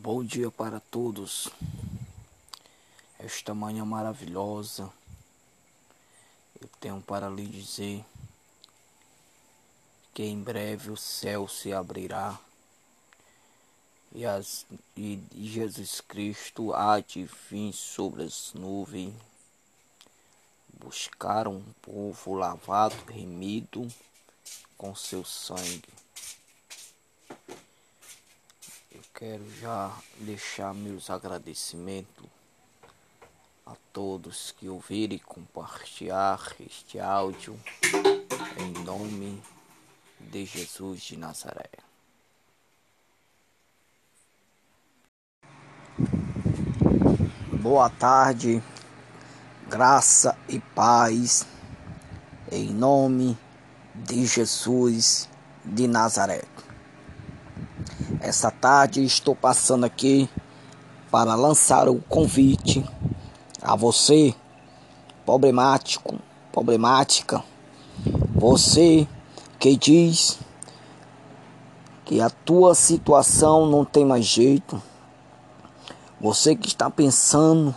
Bom dia para todos. Esta manhã maravilhosa, eu tenho para lhe dizer que em breve o céu se abrirá e, as, e Jesus Cristo há de vir sobre as nuvens buscar um povo lavado, remido com seu sangue. Quero já deixar meus agradecimentos a todos que ouviram e compartilhar este áudio em nome de Jesus de Nazaré. Boa tarde, graça e paz em nome de Jesus de Nazaré. Essa tarde estou passando aqui para lançar o convite a você, problemático, problemática, você que diz que a tua situação não tem mais jeito, você que está pensando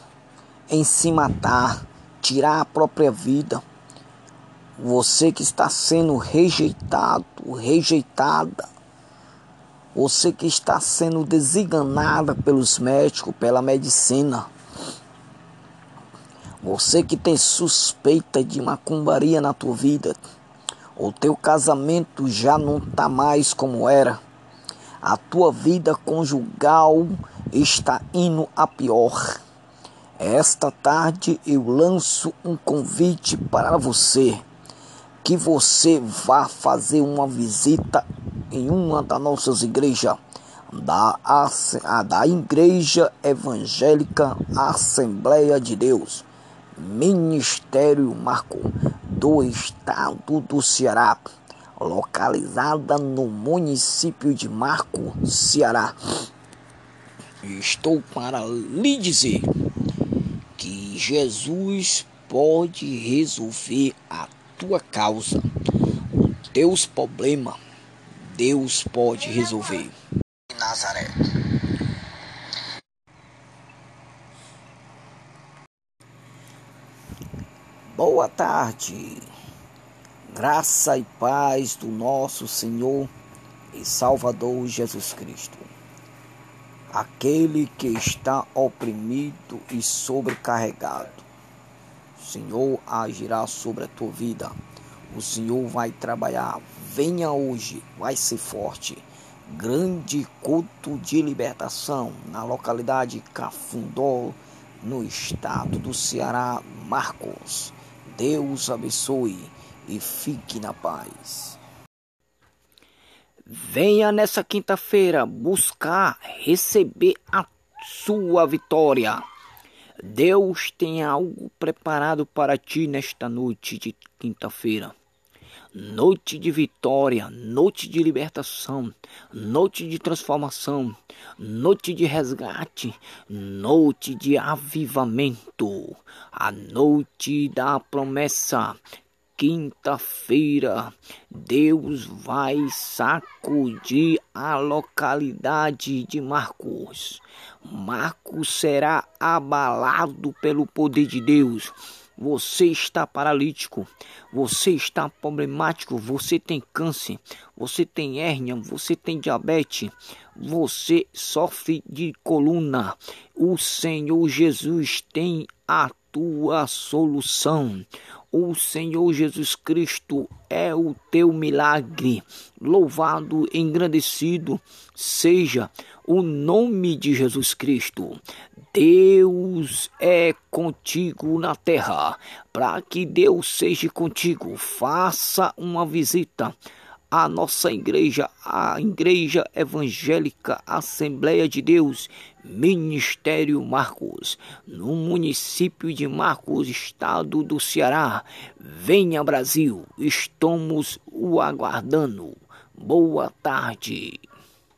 em se matar, tirar a própria vida, você que está sendo rejeitado, rejeitada, você que está sendo desenganada pelos médicos, pela medicina. Você que tem suspeita de macumbaria na tua vida. O teu casamento já não está mais como era. A tua vida conjugal está indo a pior. Esta tarde eu lanço um convite para você que você vá fazer uma visita em uma das nossas igrejas, da, da Igreja Evangélica Assembleia de Deus, Ministério Marco, do estado do Ceará, localizada no município de Marco, Ceará. Estou para lhe dizer que Jesus pode resolver a tua causa, os teus problemas Deus pode resolver. Nazaré. Boa tarde. Graça e paz do nosso Senhor e Salvador Jesus Cristo. Aquele que está oprimido e sobrecarregado. O Senhor agirá sobre a tua vida o Senhor vai trabalhar. Venha hoje, vai ser forte. Grande culto de libertação na localidade Cafundó, no estado do Ceará, Marcos. Deus abençoe e fique na paz. Venha nessa quinta-feira buscar receber a sua vitória. Deus tem algo preparado para ti nesta noite de quinta-feira noite de vitória, noite de libertação, noite de transformação, noite de resgate, noite de avivamento, a noite da promessa. Quinta-feira, Deus vai sacudir a localidade de Marcos. Marcos será abalado pelo poder de Deus você está paralítico, você está problemático, você tem câncer, você tem hérnia, você tem diabetes, você sofre de coluna. O Senhor Jesus tem a tua solução. O Senhor Jesus Cristo é o teu milagre. Louvado, engrandecido seja o nome de Jesus Cristo. Deus é contigo na terra. Para que Deus seja contigo, faça uma visita à nossa igreja, a Igreja Evangélica Assembleia de Deus, Ministério Marcos, no município de Marcos, estado do Ceará. Venha Brasil, estamos o aguardando. Boa tarde.